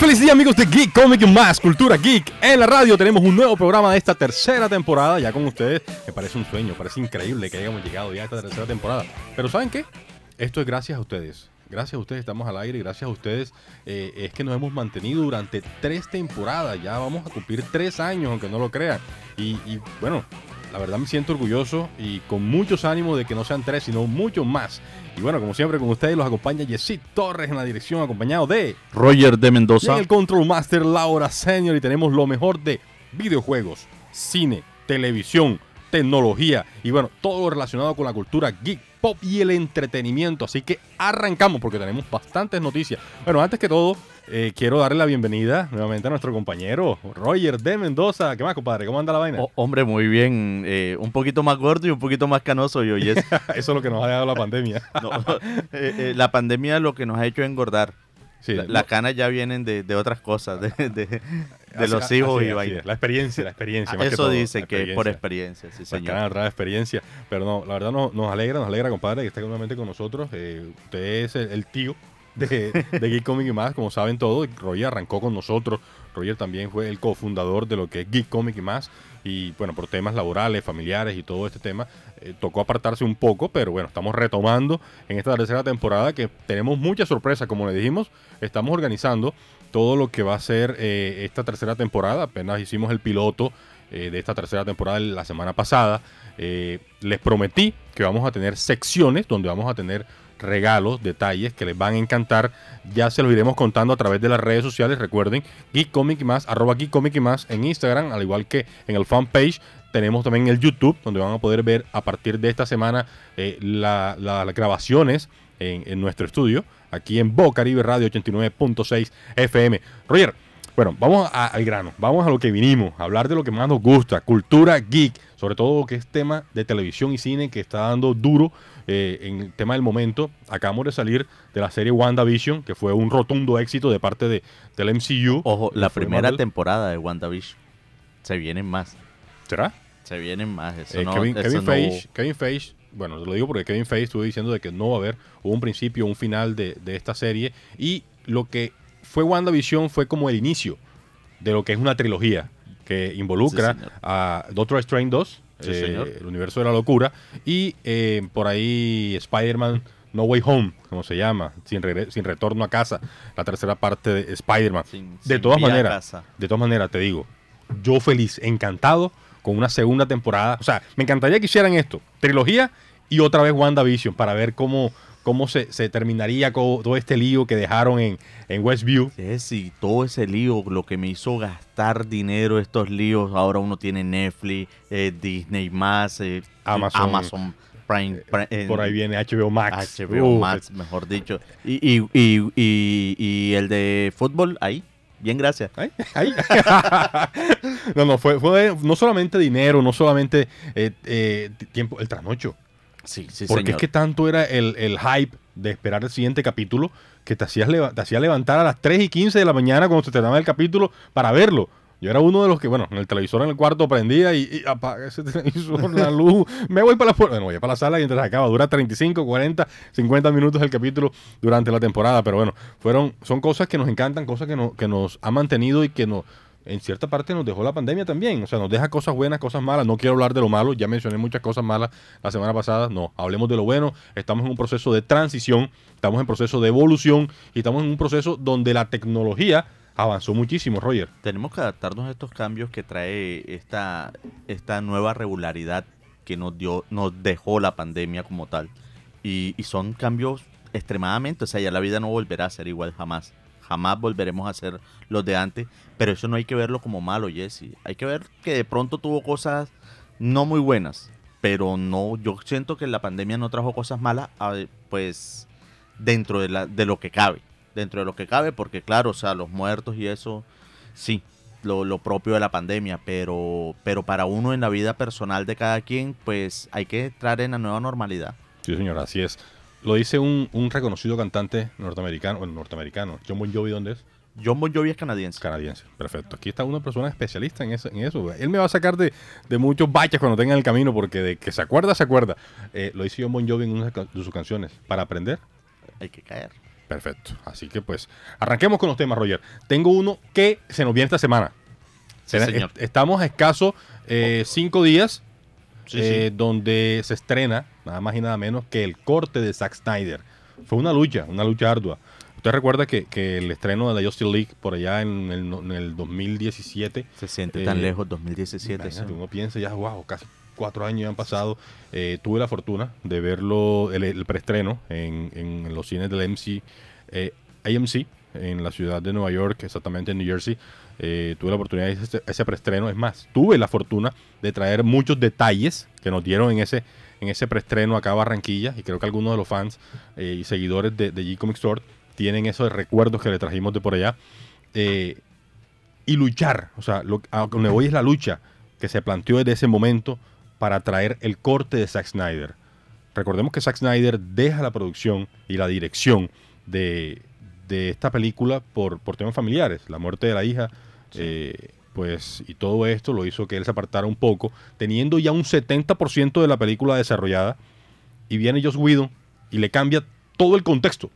feliz día amigos de Geek Comic Más, Cultura Geek. En la radio tenemos un nuevo programa de esta tercera temporada, ya con ustedes. Me parece un sueño, parece increíble que hayamos llegado ya a esta tercera temporada. Pero ¿saben qué? Esto es gracias a ustedes. Gracias a ustedes estamos al aire, gracias a ustedes eh, es que nos hemos mantenido durante tres temporadas. Ya vamos a cumplir tres años, aunque no lo crean. Y, y bueno, la verdad me siento orgulloso y con muchos ánimos de que no sean tres, sino muchos más. Y bueno, como siempre, con ustedes los acompaña Jesse Torres en la dirección, acompañado de Roger de y en Mendoza. el Control Master Laura Senior. Y tenemos lo mejor de videojuegos, cine, televisión, tecnología y bueno, todo relacionado con la cultura geek, pop y el entretenimiento. Así que arrancamos porque tenemos bastantes noticias. Bueno, antes que todo, eh, quiero darle la bienvenida nuevamente a nuestro compañero Roger de Mendoza. ¿Qué más, compadre? ¿Cómo anda la vaina? Oh, hombre, muy bien. eh, un poquito más gordo y un poquito más canoso yo. Yes. Eso es lo que nos ha dado la pandemia. No, eh, eh, la pandemia lo que nos ha hecho engordar. Sí, La- no, Las canas ya vienen de, de otras cosas, de, de- de así- los hijos y es, así vaina. es. La experiencia, la experiencia. más que Eso todo, dicen que por experiencia. sí, Las señor. canas trae experiencia. Pero no, la verdad no- nos alegra, nos alegra, compadre, que esté nuevamente con nosotros. Usted es el, el tío de, Geek Comic y más, como saben todos. Roger arrancó con nosotros. Roger también fue el cofundador de lo que es Geek Comic y más. Y bueno, por temas laborales, familiares y todo este tema, eh, tocó apartarse un poco, pero bueno, estamos retomando en esta tercera temporada que tenemos muchas sorpresas, como le dijimos, estamos organizando todo lo que va a ser eh, esta tercera temporada. Apenas hicimos el piloto eh, de esta tercera temporada la semana pasada. Les prometí que vamos a tener secciones donde vamos a tener regalos, detalles que les van a encantar. Ya se los iremos contando a través de las redes sociales. Recuerden, Geek Comic más, arroba Geek Comic más en Instagram, al igual que en el fanpage. Tenemos también el YouTube, donde van a poder ver a partir de esta semana eh, la- la- las grabaciones en, nuestro estudio, aquí en Bo Caribe Radio 89.6 FM. Roger, bueno, vamos al grano, vamos a lo que vinimos, hablar de lo que más nos gusta, cultura geek, sobre todo que es tema de televisión y cine que está dando duro eh, en el tema del momento. Acabamos de salir de la serie WandaVision, que fue un rotundo éxito de parte de, del MCU. Ojo, la primera Marvel. temporada de WandaVision. Se vienen más. ¿Será? Se vienen más. Eso Eh, no, Kevin, eso Kevin no- Feige, Kevin Feige, bueno, lo digo porque Kevin Feige estuvo diciendo de que no va a haber un principio, un final de, de esta serie y lo que fue WandaVision fue como el inicio de lo que es una trilogía que involucra Sí, a Doctor Strange 2, Sí, eh, señor. el universo de la locura, y eh, por ahí Spider-Man No Way Home, como se llama, sin, sin retorno a casa, la tercera parte de Spider-Man. De todas maneras, de todas maneras, te digo, yo feliz, encantado con una segunda temporada. O sea, me encantaría que hicieran esto, trilogía y otra vez WandaVision, para ver cómo, cómo se, se terminaría con todo este lío que dejaron en, en Westview. Sí, todo ese lío, lo que me hizo gastar dinero, estos líos, ahora uno tiene Netflix, eh, Disney más, eh, Amazon. Amazon Prime, Prime, eh, Por ahí viene HBO Max. HBO Uh, Max, mejor dicho. Y, y, y, y, y el de fútbol, ahí, bien, gracias. Ay, ay. no, no, fue, fue no solamente dinero, no solamente eh, eh, tiempo, el trasnocho. Sí, sí, Porque señor. es que tanto era el, el hype de esperar el siguiente capítulo que te hacías te hacía levantar a las 3 y 15 de la mañana cuando se terminaba el capítulo para verlo. Yo era uno de los que, bueno, en el televisor en el cuarto prendía y, y apaga ese televisor, la luz, me voy para la puerta. Bueno, voy para la sala y entonces acaba. Dura 35, 40, 50 minutos el capítulo durante la temporada. Pero bueno, fueron, son cosas que nos encantan, cosas que, no- que nos ha mantenido y que nos, en cierta parte nos dejó la pandemia también. O sea, nos deja cosas buenas, cosas malas. No quiero hablar de lo malo, ya mencioné muchas cosas malas la semana pasada. No, hablemos de lo bueno. Estamos en un proceso de transición, estamos en proceso de evolución y estamos en un proceso donde la tecnología avanzó muchísimo, Roger. Tenemos que adaptarnos a estos cambios que trae esta, esta nueva regularidad que nos dio, nos dejó la pandemia como tal. Y, y son cambios extremadamente, o sea, ya la vida no volverá a ser igual jamás. Jamás volveremos a ser los de antes, pero eso no hay que verlo como malo, Jesse. Hay que ver que de pronto tuvo cosas no muy buenas, pero no, yo siento que la pandemia no trajo cosas malas, pues dentro de, la, de lo que cabe, dentro de lo que cabe, porque claro, o sea, los muertos y eso, sí, lo, lo propio de la pandemia, pero, pero para uno en la vida personal de cada quien, pues hay que entrar en la nueva normalidad. Sí, señor, así es. Lo dice un, un reconocido cantante norteamericano, bueno, norteamericano, John Bon Jovi, ¿dónde es? John Bon Jovi es canadiense. Canadiense, perfecto. Aquí está una persona especialista en eso. En eso. Él me va a sacar de, de muchos baches cuando tenga en el camino, porque de que se acuerda, se acuerda. Eh, lo dice John Bon Jovi en una de sus canciones. Para aprender, Hay que caer. Perfecto. Así que pues, arranquemos con los temas, Roger. Tengo uno que se nos viene esta semana. Sí, señor. est- Estamos a escaso eh, cinco días Sí, eh, sí. donde se estrena nada más y nada menos que el corte de Zack Snyder. Fue una lucha, una lucha ardua. Usted recuerda que, que el estreno de la Justice League por allá en el, en el 2017 Se siente Eh, tan lejos 2017. Imagínate, sí. uno piensa ya, wow, casi cuatro años ya han pasado. Eh, tuve la fortuna de verlo, el, el preestreno en, en los cines del MC, eh, AMC, en la ciudad de Nueva York, exactamente en New Jersey. Eh, tuve la oportunidad de ese, preestreno. Es más, tuve la fortuna de traer muchos detalles que nos dieron en ese, en ese preestreno acá a Barranquilla. Y creo que algunos de los fans eh, y seguidores de, de G-Comic Store tienen esos recuerdos que le trajimos de por allá. Eh, y luchar. O sea, lo, a donde voy es la lucha que se planteó desde ese momento para traer el corte de Zack Snyder. Recordemos que Zack Snyder deja la producción y la dirección de, de esta película por, por temas familiares. La muerte de la hija, eh, pues, y todo esto lo hizo que él se apartara un poco, teniendo ya un 70% de la película desarrollada. Y viene Joss Whedon y le cambia todo el contexto.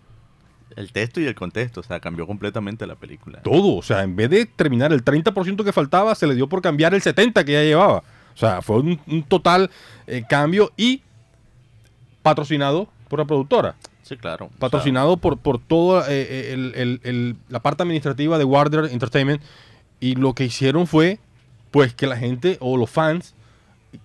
El texto y el contexto, o sea, cambió completamente la película. Todo, o sea, en vez de terminar el 30% que faltaba, se le dio por cambiar el 70% que ya llevaba. O sea, fue un, un total eh, cambio y patrocinado por la productora, Sí, claro. o sea, patrocinado por, por toda eh, eh, el- el- el- la parte administrativa de Warner Entertainment. Y lo que hicieron fue, pues, que la gente o los fans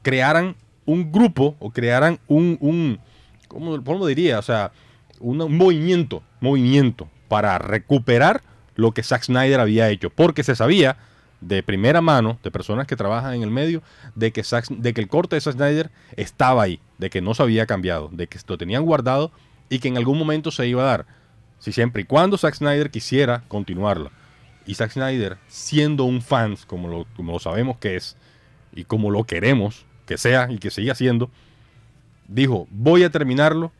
crearan un grupo o crearan un, ¿cómo, diría? O sea, un movimiento, movimiento para recuperar lo que Zack Snyder había hecho, porque se sabía de primera mano, de personas que trabajan en el medio, de que, Zack- de que el corte de Zack Snyder estaba ahí, de que no se había cambiado, de que lo tenían guardado y que en algún momento se iba a dar, si siempre y cuando Zack Snyder quisiera continuarla. Y Zack Snyder, siendo un fan, como lo, como lo sabemos que es, y como lo queremos que sea y que siga siendo, dijo, voy a terminarlo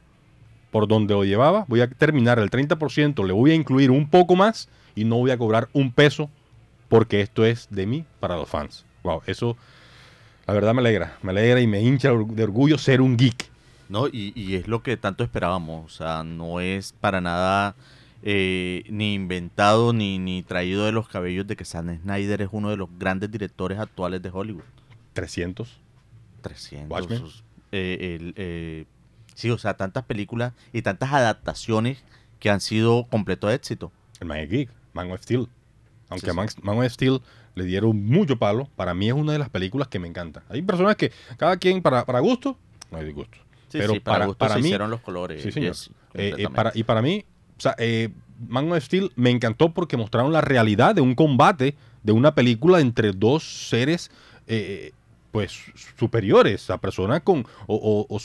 por donde lo llevaba, voy a terminar el 30%, le voy a incluir un poco más y no voy a cobrar un peso porque esto es de mí para los fans. Wow, eso la verdad me alegra, me alegra y me hincha de orgullo ser un geek. No, y, y es lo que tanto esperábamos. O sea, no es para nada eh, ni inventado ni, ni traído de los cabellos de que Zack Snyder es uno de los grandes directores actuales de Hollywood. 300. 300. Watchmen. eh, el, eh, sí, o sea, tantas películas y tantas adaptaciones que han sido completo éxito. El Man is Geek, Man of Steel. Aunque Sí, a sí. Man, of Steel le dieron mucho palo, para mí es una de las películas que me encanta. Hay personas que cada quien para, para gusto, no hay disgusto. Sí, Pero para, para- gusto para se mí- hicieron los colores. Sí, señor. Jesse, Eh, para, y para mí, o sea, eh, Steel me encantó porque mostraron la realidad de un combate, de una película entre dos seres, eh, pues, superiores, a personas con, o, o- o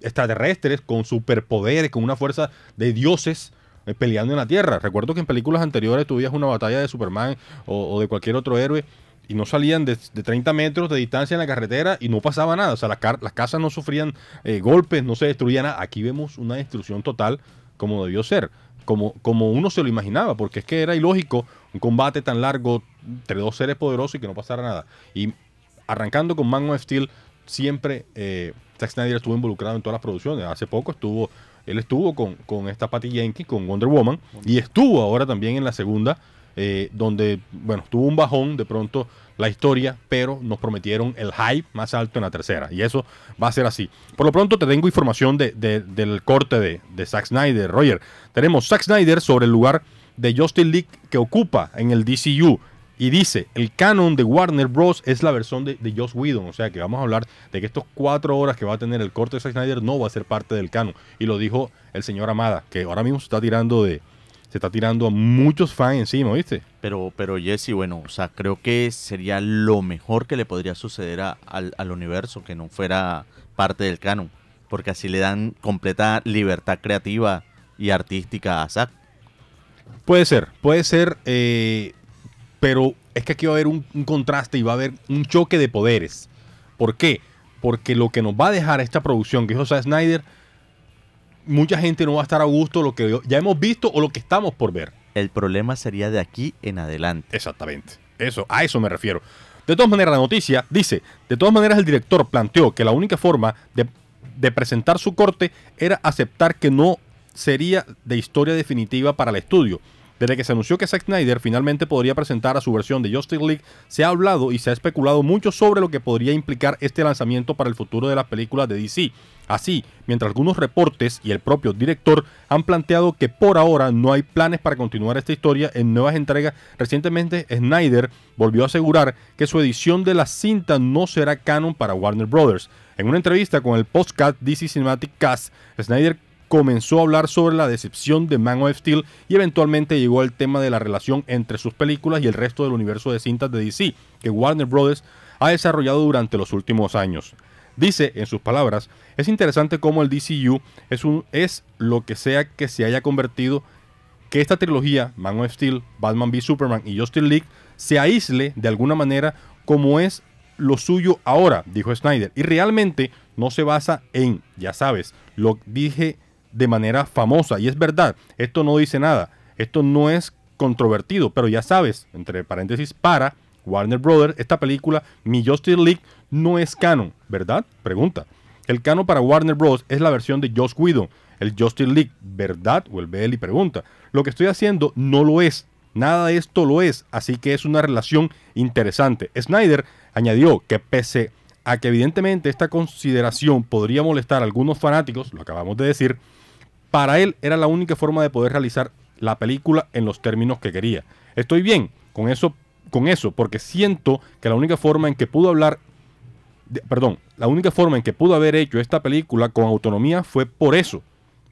extraterrestres, con superpoderes, con una fuerza de dioses eh, peleando en la Tierra. Recuerdo que en películas anteriores tuvías una batalla de Superman o, de cualquier otro héroe y no salían de, de 30 metros de distancia en la carretera y no pasaba nada. O sea, las casas no sufrían eh, golpes, no se destruían nada. Aquí vemos una destrucción total como debió ser, como, como uno se lo imaginaba, porque es que era ilógico un combate tan largo entre dos seres poderosos y que no pasara nada. Y arrancando con Man of Steel, siempre eh, Zack Snyder estuvo involucrado en todas las producciones. Hace poco estuvo, él estuvo con, con esta Patty Jenkins, con Wonder Woman, y estuvo ahora también en la segunda, eh, donde, bueno, tuvo un bajón de pronto la historia, pero nos prometieron el hype más alto en la tercera, y eso va a ser así. Por lo pronto te tengo información de- de- del corte de, de Zack Snyder, Roger. Tenemos Zack Snyder sobre el lugar de Justin League que ocupa en el DCU. Y dice, el canon de Warner Bros. es la versión de, de Joss Whedon. O sea que vamos a hablar de que estos cuatro horas que va a tener el corte de Zack Snyder no va a ser parte del canon. Y lo dijo el señor Amada, que ahora mismo se está tirando de. Se está tirando a muchos fans encima, ¿viste? Pero, pero Jesse, bueno, o sea, creo que sería lo mejor que le podría suceder a- al, al universo que no fuera parte del canon. Porque así le dan completa libertad creativa y artística a Zack. Puede ser, puede ser, eh, pero es que aquí va a haber un, un contraste y va a haber un choque de poderes. ¿Por qué? Porque lo que nos va a dejar esta producción que hizo Zack Snyder, mucha gente no va a estar a gusto lo que ya hemos visto o lo que estamos por ver. El problema sería de aquí en adelante. Exactamente. Eso, a eso me refiero. De todas maneras, la noticia dice, de todas maneras el director planteó que la única forma de, de presentar su corte era aceptar que no sería de historia definitiva para el estudio. Desde que se anunció que Zack Snyder finalmente podría presentar a su versión de Justice League, se ha hablado y se ha especulado mucho sobre lo que podría implicar este lanzamiento para el futuro de las películas de DC. Así, mientras algunos reportes y el propio director han planteado que por ahora no hay planes para continuar esta historia en nuevas entregas, recientemente Snyder volvió a asegurar que su edición de la cinta no será canon para Warner Bros. En una entrevista con el podcast DC Cinematic Cast, Snyder comenzó a hablar sobre la decepción de Man of Steel y eventualmente llegó al tema de la relación entre sus películas y el resto del universo de cintas de DC que Warner Bros. ha desarrollado durante los últimos años. Dice, en sus palabras, es interesante cómo el DCU es, un, es lo que sea que se haya convertido, que esta trilogía, Man of Steel, Batman v Superman y Justice League, se aísle de alguna manera como es lo suyo ahora, dijo Snyder. Y realmente no se basa en, ya sabes, lo dije de manera famosa. Y es verdad, esto no dice nada, esto no es controvertido, pero ya sabes, entre paréntesis, para Warner Brothers, esta película, Mi Justice League, no es canon, ¿verdad? Pregunta. El canon para Warner Bros. es la versión de Joss Whedon, el Justice League, ¿verdad? O el y pregunta. Lo que estoy haciendo no lo es. Nada de esto lo es, así que es una relación interesante. Snyder añadió que pese a que evidentemente esta consideración podría molestar a algunos fanáticos, lo acabamos de decir, para él era la única forma de poder realizar la película en los términos que quería. Estoy bien con eso, con eso, porque siento que la única forma en que pudo hablar, perdón, la única forma en que pudo haber hecho esta película con autonomía fue por eso,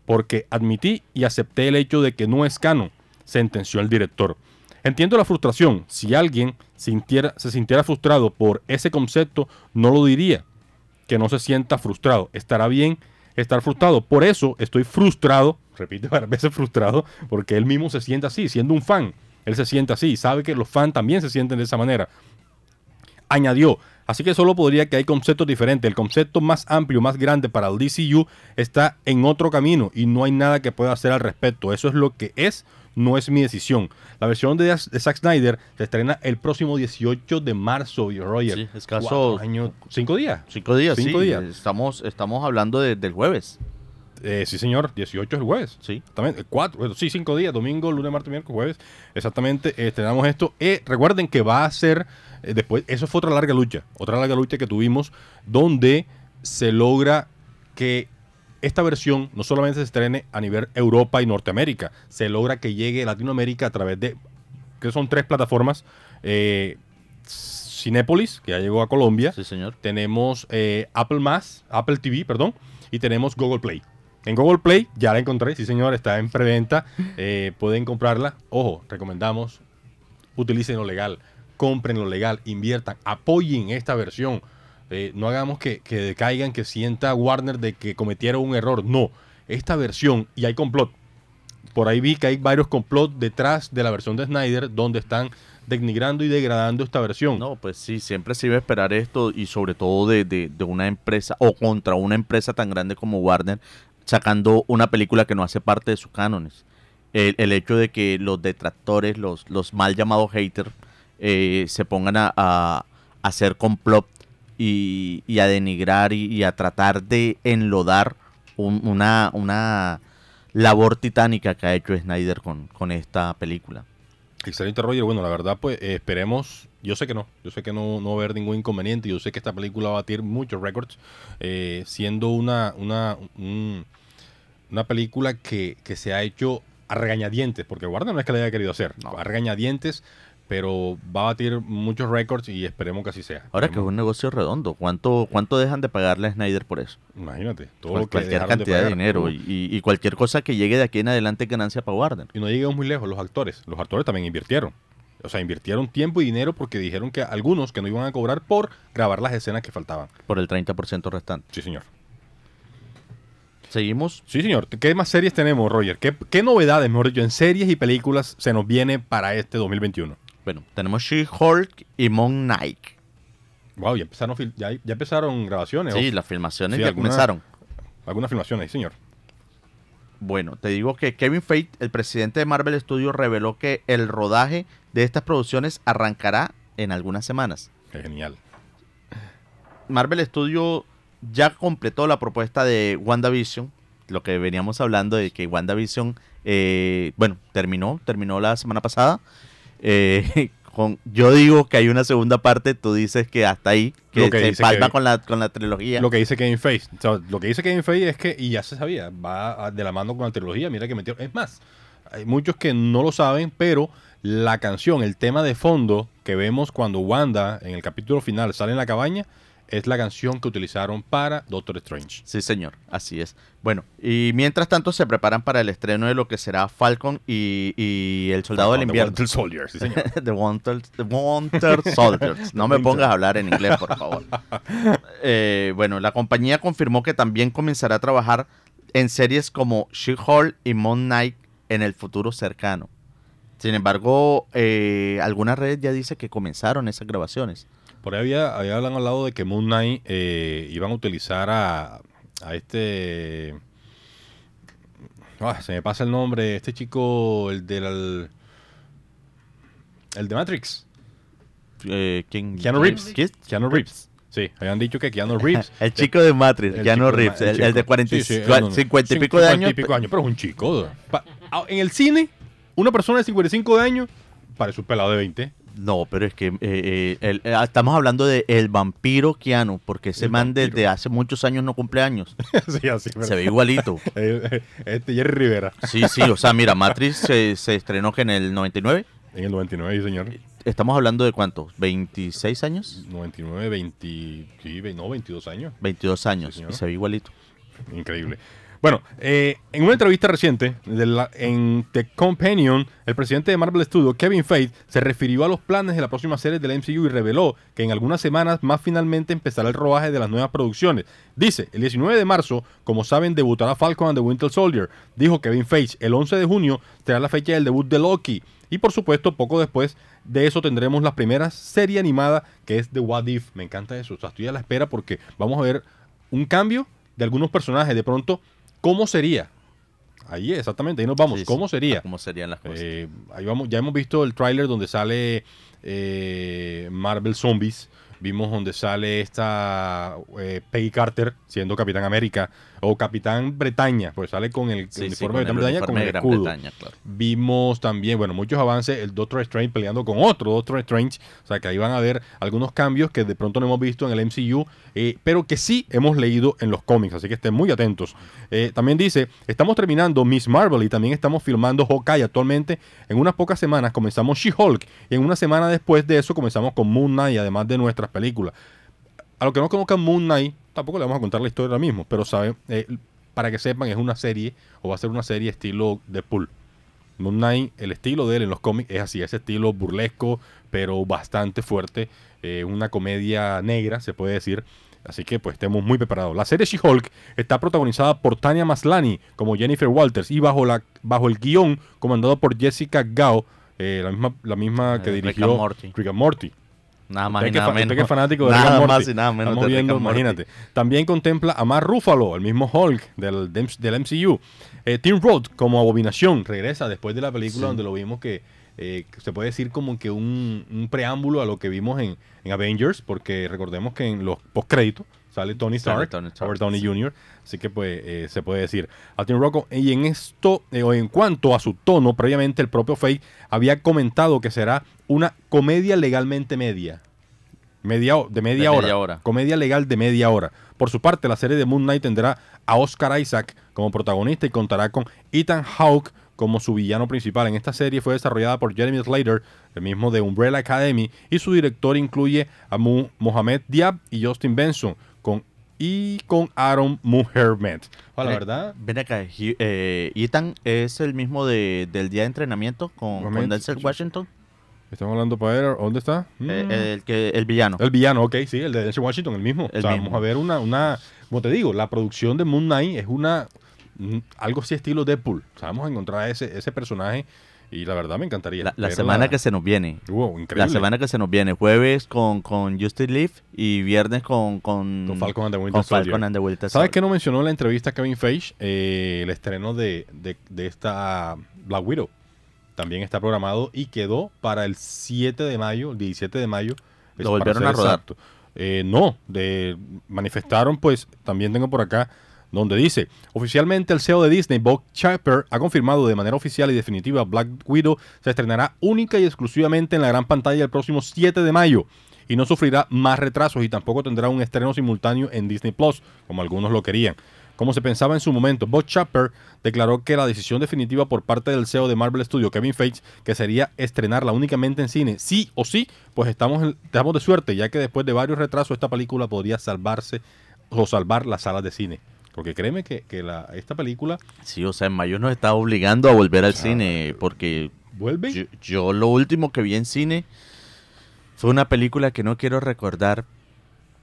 porque admití y acepté el hecho de que no es canon, sentenció el director. Entiendo la frustración. Si alguien sintiera, se sintiera frustrado por ese concepto, no lo diría. Que no se sienta frustrado. Estará bien estar frustrado. Por eso estoy frustrado, repite varias veces frustrado, porque él mismo se siente así, siendo un fan. Él se siente así, sabe que los fans también se sienten de esa manera. Añadió, así que solo podría que hay conceptos diferentes. El concepto más amplio, más grande para el DCU está en otro camino y no hay nada que pueda hacer al respecto. Eso es lo que es, no es mi decisión. La versión de, de Zack Snyder se estrena el próximo 18 de marzo, Roger. Sí, escaso. Año, ¿Cinco días? Cinco días, Cinco sí. días. Estamos, estamos hablando de- del jueves. Eh, sí, señor, 18 es el jueves. Sí. Exactamente, cuatro, bueno, sí, cinco días, domingo, lunes, martes, miércoles, jueves. Exactamente, eh, estrenamos esto. Eh, recuerden que va a ser, eh, después, eso fue otra larga lucha, otra larga lucha que tuvimos, donde se logra que esta versión no solamente se estrene a nivel Europa y Norteamérica, se logra que llegue a Latinoamérica a través de, que son tres plataformas, eh, Cinépolis, que ya llegó a Colombia, Sí, señor. tenemos eh, Apple Más, Apple TV, perdón, y tenemos Google Play. En Google Play ya la encontré, sí señor, está en preventa, eh, pueden comprarla. Ojo, recomendamos, utilicen lo legal, compren lo legal, inviertan, apoyen esta versión. Eh, no hagamos que, que decaigan, que sienta Warner de que cometieron un error. No, esta versión, y hay complot. Por ahí vi que hay varios complots detrás de la versión de Snyder donde están denigrando y degradando esta versión. No, pues sí, siempre se iba a esperar esto y sobre todo de, de- de una empresa o contra una empresa tan grande como Warner sacando una película que no hace parte de sus cánones. El, hecho de que los detractores, los, los mal llamados haters, eh, se pongan a- a hacer complot y, y a denigrar y, y a tratar de enlodar un- una, una labor titánica que ha hecho Snyder con, con esta película. Excelente, Roger. Bueno, la verdad, pues eh, esperemos. Yo sé que no. Yo sé que no, no va a haber ningún inconveniente. Yo sé que esta película va a batir muchos récords. eh, siendo una, una, un- una película que, que se ha hecho a regañadientes. Porque Warner no es que la haya querido hacer. No. A regañadientes. Pero va a batir muchos récords y esperemos que así sea. Ahora que es un negocio redondo, ¿cuánto, cuánto dejan de pagarle a Snyder por eso? Imagínate. Todo Cual- lo que cualquier cantidad de, pagar. dinero y cualquier cosa que llegue de aquí en adelante es ganancia para Warner. Y no lleguemos muy lejos, los actores. Los actores también invirtieron. O sea, invirtieron tiempo y dinero porque dijeron que algunos que no iban a cobrar por grabar las escenas que faltaban. Por el 30% restante. Sí, señor. Seguimos. Sí, señor. ¿Qué más series tenemos, Roger? ¿Qué, qué novedades, mejor dicho, en series y películas se nos viene para este 2021? Bueno, tenemos She-Hulk y Moon Knight. Wow, ya empezaron, ya, ya empezaron grabaciones. Sí, las filmaciones Sí, ya alguna- comenzaron. Algunas filmaciones, señor. Bueno, te digo que Kevin Feige, el presidente de Marvel Studios, reveló que el rodaje de estas producciones arrancará en algunas semanas. Qué genial. Marvel Studios ya completó la propuesta de WandaVision lo que veníamos hablando de que WandaVision, eh, bueno, terminó, terminó la semana pasada. Eh, con, yo digo que hay una segunda parte, tú dices que hasta ahí, que, Lo que se palma con la, con la trilogía. Lo que dice Kevin Feige. O sea, lo que dice Kevin Feige es que, y ya se sabía, va de la mano con la trilogía. Mira que metió. Es más, hay muchos que no lo saben, pero la canción, el tema de fondo que vemos cuando Wanda en el capítulo final sale en la cabaña, es la canción que utilizaron para Doctor Strange. Sí, señor, así es. Bueno, y mientras tanto se preparan para el estreno de lo que será Falcon y, y El Soldado del Falcon, The Invierno. Winter Soldier, sí, señor. The Winter, the Winter Soldiers. No me pongas a hablar en inglés, por favor. Eh, bueno, la compañía confirmó que también comenzará a trabajar en series como She-Hulk y Moon Knight en el futuro cercano. Sin embargo, eh, algunas redes ya dicen que comenzaron esas grabaciones. Por ahí había, había hablado de que Moon Knight eh, iban a utilizar a, a este. Ah, se me pasa el nombre. Este chico, el del. El de Matrix. Eh, ¿quién? Keanu Reeves. ¿Quién? Keanu Reeves. Sí, habían dicho que Keanu Reeves. El chico de Matrix, el Keanu Reeves, el, el de 40, Sí, sí, no, no. 50 y pico de 50 años. y pico años, pero es un chico. Pa- ah, En el cine, una persona de 55 de años parece un pelado de 20. No, pero es que eh, eh, el- eh, estamos hablando de el vampiro Keanu, porque ese El man vampiro. desde hace muchos años no cumple años. sí, así. Se ve igualito. Eh, eh, Este Jerry Rivera. Sí, sí, o sea, mira, Matrix se, se estrenó que en el 99. En el 99, sí, señor. Estamos hablando de cuántos, 26 años, 99, 20, sí, ve- no, 22 años. 22 años, señor. y se ve igualito. Increíble. Bueno, eh, en una entrevista reciente de la- en The Companion, el presidente de Marvel Studios, Kevin Feige, se refirió a los planes de la próxima serie del MCU y reveló que en algunas semanas más finalmente empezará el rodaje de las nuevas producciones. Dice, el 19 de marzo, como saben, debutará Falcon and the Winter Soldier. Dijo Kevin Feige, el 11 de junio será la fecha del debut de Loki. Y por supuesto, poco después de eso tendremos la primera serie animada que es The What If. Me encanta eso. O sea, estoy a la espera porque vamos a ver un cambio de algunos personajes. De pronto, ¿cómo sería? Ahí exactamente, ahí nos vamos. Sí. ¿Cómo sería? ¿Cómo serían las cosas? Eh, ahí vamos, ya hemos visto el tráiler donde sale eh, Marvel Zombies. Vimos donde sale esta eh, Peggy Carter siendo Capitán América o Capitán Bretaña, pues sale con el Sí, uniforme de Capitán Bretaña con el escudo. Bretaña, claro. Vimos también, bueno, muchos avances, el Doctor Strange peleando con otro Doctor Strange, o sea que ahí van a ver algunos cambios que de pronto no hemos visto en el MCU, eh, pero que sí hemos leído en los cómics, así que estén muy atentos. Eh, también dice, estamos terminando Miss Marvel y también estamos filmando Hawkeye actualmente. En unas pocas semanas comenzamos She-Hulk y en una semana después de eso comenzamos con Moon Knight, además de nuestras películas. A los que no conozcan Moon Knight, tampoco le vamos a contar la historia ahora mismo, pero saben, eh, para que sepan, es una serie, o va a ser una serie estilo Deadpool. Moon Knight, el estilo de él en los cómics es así, ese estilo burlesco, pero bastante fuerte, eh, una comedia negra, se puede decir. Así que pues estemos muy preparados. La serie She-Hulk está protagonizada por Tania Maslany como Jennifer Walters y bajo, la, bajo el guion comandado por Jessica Gao, eh, la misma, la misma que Eh, Rick dirigió and Morty. Rick and Morty. Nada más y nada menos. que es fanático de Rick nada Morty. más y nada menos Estamos de Rick viendo, imagínate. También contempla a Mark Ruffalo, el mismo Hulk del, del MCU. Eh, Tim Roth como Abominación regresa después de la película Sí. donde lo vimos que eh, se puede decir como que un, un preámbulo a lo que vimos en, en Avengers, porque recordemos que en los postcréditos sale Tony Stark, Tony Stark, Robert Downey sí. Jr., así que pues eh, se puede decir. A Tim Roth, y en esto, eh, o en cuanto a su tono, previamente el propio Faye había comentado que será una comedia legalmente media. Media, de media, De hora. media hora. Comedia legal de media hora. Por su parte, la serie de Moon Knight tendrá a Oscar Isaac como protagonista y contará con Ethan Hawke como su villano principal. En esta serie fue desarrollada por Jeremy Slater, el mismo de Umbrella Academy, y su director incluye a Mu- Mohamed Diab y Justin Benson, con, y con Aaron Muhammad. la Ven- verdad, Ven acá, eh, Ethan es el mismo de, del día de entrenamiento con, con. Denzel Washington. Estamos hablando para ver, ¿dónde está? Eh, Mm. el, que, el villano. El villano, ok, sí, el de Denzel Washington, el mismo. El o sea, mismo. vamos a ver una, una, como te digo, la producción de Moon Knight es una, mm, algo así estilo Deadpool. O sea, vamos a encontrar ese, ese personaje y la verdad me encantaría. la, la semana que se nos viene. Wow, increíble. La semana que se nos viene. Jueves con, con Justice League y viernes con, con, Con Falcon and the Winter con. Falcon and the Winter ¿Sabes qué no mencionó en la entrevista Kevin Feige? Eh, el estreno de, de, de esta Black Widow. También está programado y quedó para el 7 de mayo, el 17 de mayo. Lo volvieron a rodar. Eh, no, de, manifestaron, pues, también tengo por acá donde dice, oficialmente el CEO de Disney, Bob Chapter, ha confirmado de manera oficial y definitiva Black Widow se estrenará única y exclusivamente en la gran pantalla el próximo 7 de mayo y no sufrirá más retrasos y tampoco tendrá un estreno simultáneo en Disney Plus, como algunos lo querían. Como se pensaba en su momento, Bob Chapter declaró que la decisión definitiva por parte del CEO de Marvel Studios, Kevin Feige, que sería estrenarla únicamente en cine, sí o sí, pues estamos, estamos de suerte, ya que después de varios retrasos esta película podría salvarse o salvar las salas de cine. Porque créeme que, la, esta película... Sí, o sea, en mayo nos está obligando a volver al cine, porque... ¿Vuelve? yo lo último que vi en cine fue una película que no quiero recordar,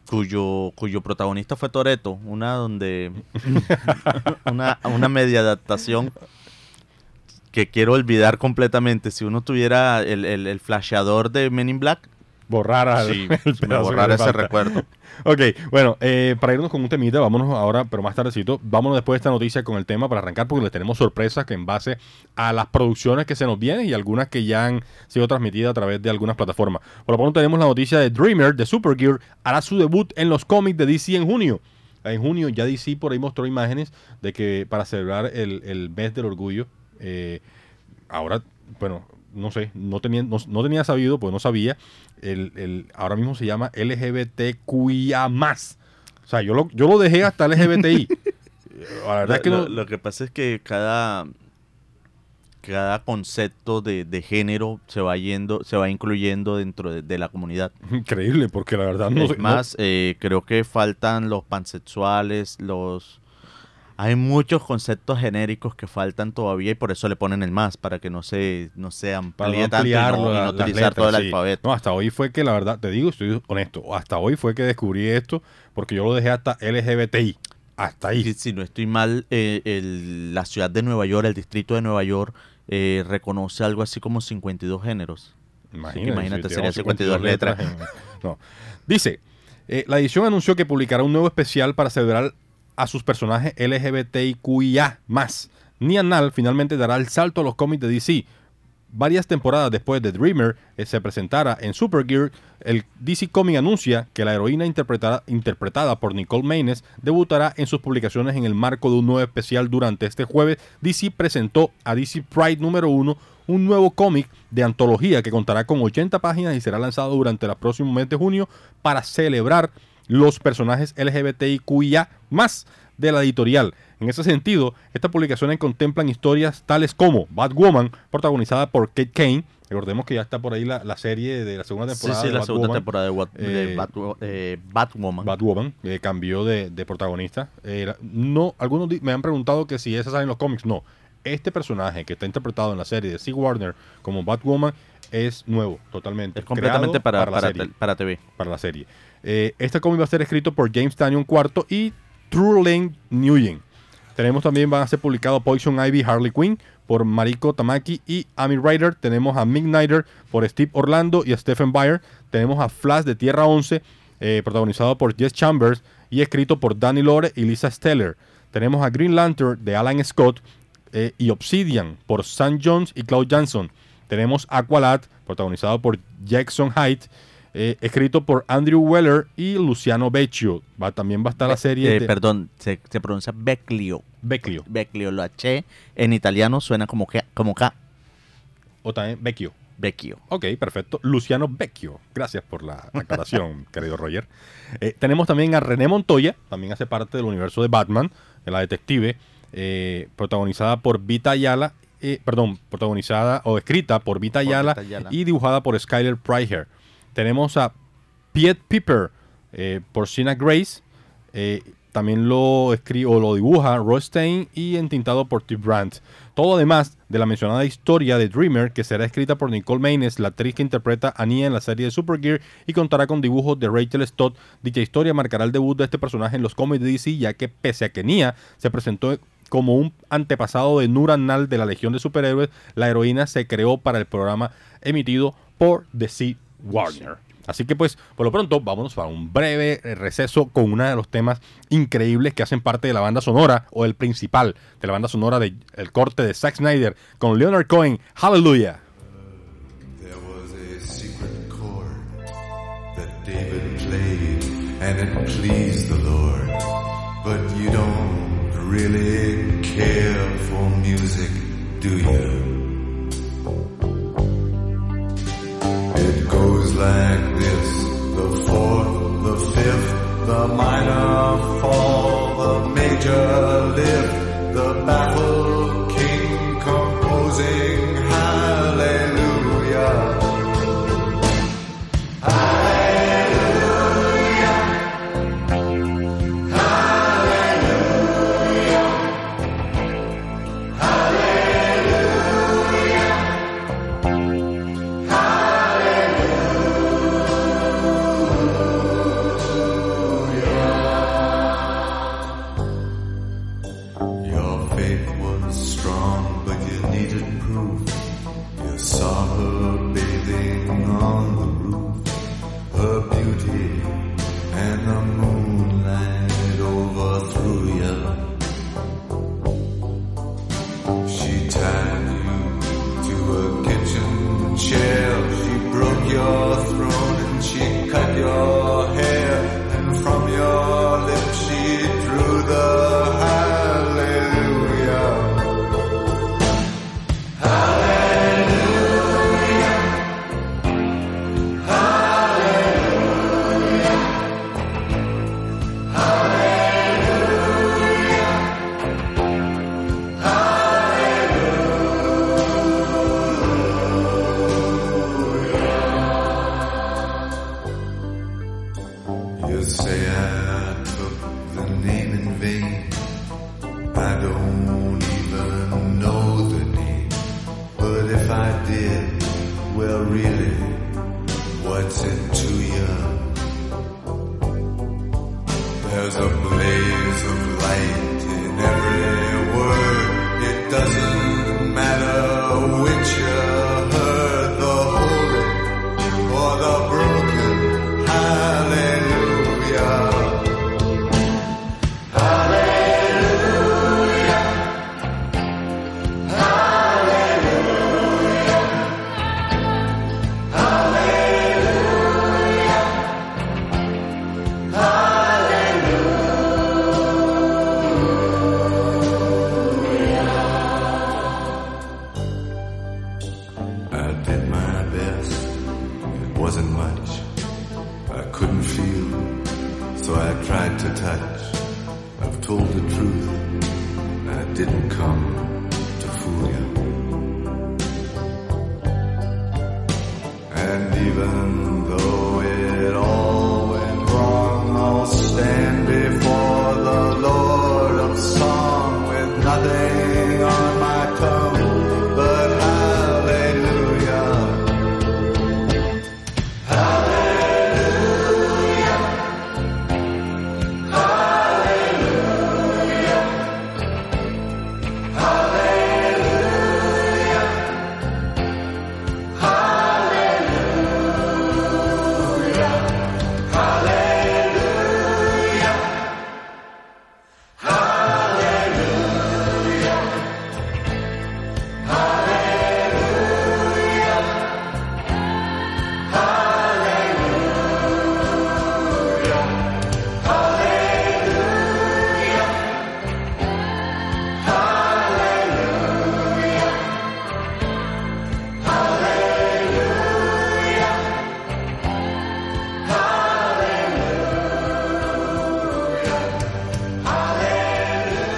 cuyo, cuyo protagonista fue Toreto, una donde una, una media adaptación que quiero olvidar completamente. Si uno tuviera el, el, el flasheador de Men in Black, borrar sí, borrar ese recuerdo. ok, bueno, eh, para irnos con un temita, vámonos ahora, pero más tardecito, vámonos después de esta noticia con el tema para arrancar, porque les tenemos sorpresas que en base a las producciones que se nos vienen y algunas que ya han sido transmitidas a través de algunas plataformas. Por lo pronto tenemos la noticia de Dreamer, de Supergear, hará su debut en los cómics de DC en junio. En junio ya DC por ahí mostró imágenes de que para celebrar el, el mes del orgullo, eh, ahora, bueno, no sé, no tenía, no, tenía sabido, pues no sabía, el, el, ahora mismo se llama LGBTQIA+. O sea, yo lo, yo lo dejé hasta LGBTI. La verdad lo, que no... lo, que pasa es que cada, cada concepto de, de, género se va yendo, se va incluyendo dentro de, la comunidad. Increíble, porque la verdad no es más, eh, creo que faltan los pansexuales, los hay muchos conceptos genéricos que faltan todavía y por eso le ponen el más, para que no se, no se amplíe tanto y no, utilizar todo el alfabeto. No, hasta hoy fue que la verdad, te digo, estoy honesto, hasta hoy fue que descubrí esto, porque yo lo dejé hasta LGBTI. Hasta ahí. Si, no estoy mal, eh, la ciudad de Nueva York, el distrito de Nueva York, eh, reconoce algo así como 52 géneros. Imagínate, imagínate serían 52, letras. no. Dice, eh, la edición anunció que publicará un nuevo especial para celebrar a sus personajes LGBTIQIA+. Nian Nal finalmente dará el salto a los cómics de DC. Varias temporadas después de Dreamer eh, se presentara en Supergear, el DC Comic anuncia que la heroína interpretada, interpretada por Nicole Maynes debutará en sus publicaciones en el marco de un nuevo especial durante este jueves. DC presentó a DC Pride número 1 un nuevo cómic de antología que contará con 80 páginas y será lanzado durante el próximo mes de junio para celebrar los personajes LGBTIQIA más de la editorial. En ese sentido, estas publicaciones contemplan historias tales como Batwoman, protagonizada por Kate Kane. Recordemos que ya está por ahí la, serie de la segunda temporada. Sí, sí, la segunda temporada de, eh, eh, Batwoman. Batwoman eh, cambió de, protagonista. no, algunos me han preguntado que si esa sale en los cómics. No. Este personaje que está interpretado en la serie de Sea Warner como Batwoman es nuevo, totalmente. Es completamente para, para, para, TV. Para la serie. Eh, este cómic va a ser escrito por James Tanyon IV y True Lane Nguyen. Tenemos también, van a ser publicados Poison Ivy Harley Quinn por Mariko Tamaki y Amy Ryder. Tenemos a Midnighter por Steve Orlando y Stephen Bayer. Tenemos a Flash de Tierra 11, eh, protagonizado por Jess Chambers y escrito por Danny Lore y Lisa Steller. Tenemos a Green Lantern de Alan Scott eh, y Obsidian por Sam Jones y Claude Johnson. Tenemos Aqualad, protagonizado por Jackson Hyde eh, escrito por Andrew Weller y Luciano Vecchio. Va, también va a estar la serie. Eh, Perdón, se, pronuncia Beclio. Beclio. Beclio. Lo H en italiano suena como, que, como K. O también Vecchio. Vecchio. Ok, perfecto. Luciano Vecchio. Gracias por la aclaración, querido Roger. Eh, tenemos también a René Montoya, también hace parte del universo de Batman, de la detective, protagonizada por Vita Ayala, perdón, protagonizada o escrita por Vita Ayala, y dibujada por Skyler Pryher. Tenemos a Piet Piper eh, por Sina Grace. Eh, también lo escribe o lo dibuja Rostein y entintado por Tim Brandt. Todo además de la mencionada historia de Dreamer, que será escrita por Nicole Maynes, la actriz que interpreta a Nia en la serie de Supergear, y contará con dibujos de Rachel Stott. Dicha historia marcará el debut de este personaje en los cómics de DC, ya que pese a que Nia se presentó como un antepasado de Nuranal de la Legión de Superhéroes, la heroína se creó para el programa emitido por DC Warner. Así que pues, por lo pronto, vámonos para un breve receso con uno de los temas increíbles que hacen parte de la banda sonora, o el principal de la banda sonora del corte de Zack Snyder, con Leonard Cohen, Hallelujah. A David played, and it pleased the Lord. but you don't really care for music, do you? Goes like this. The fourth, the fifth, the minor fall, the major lift,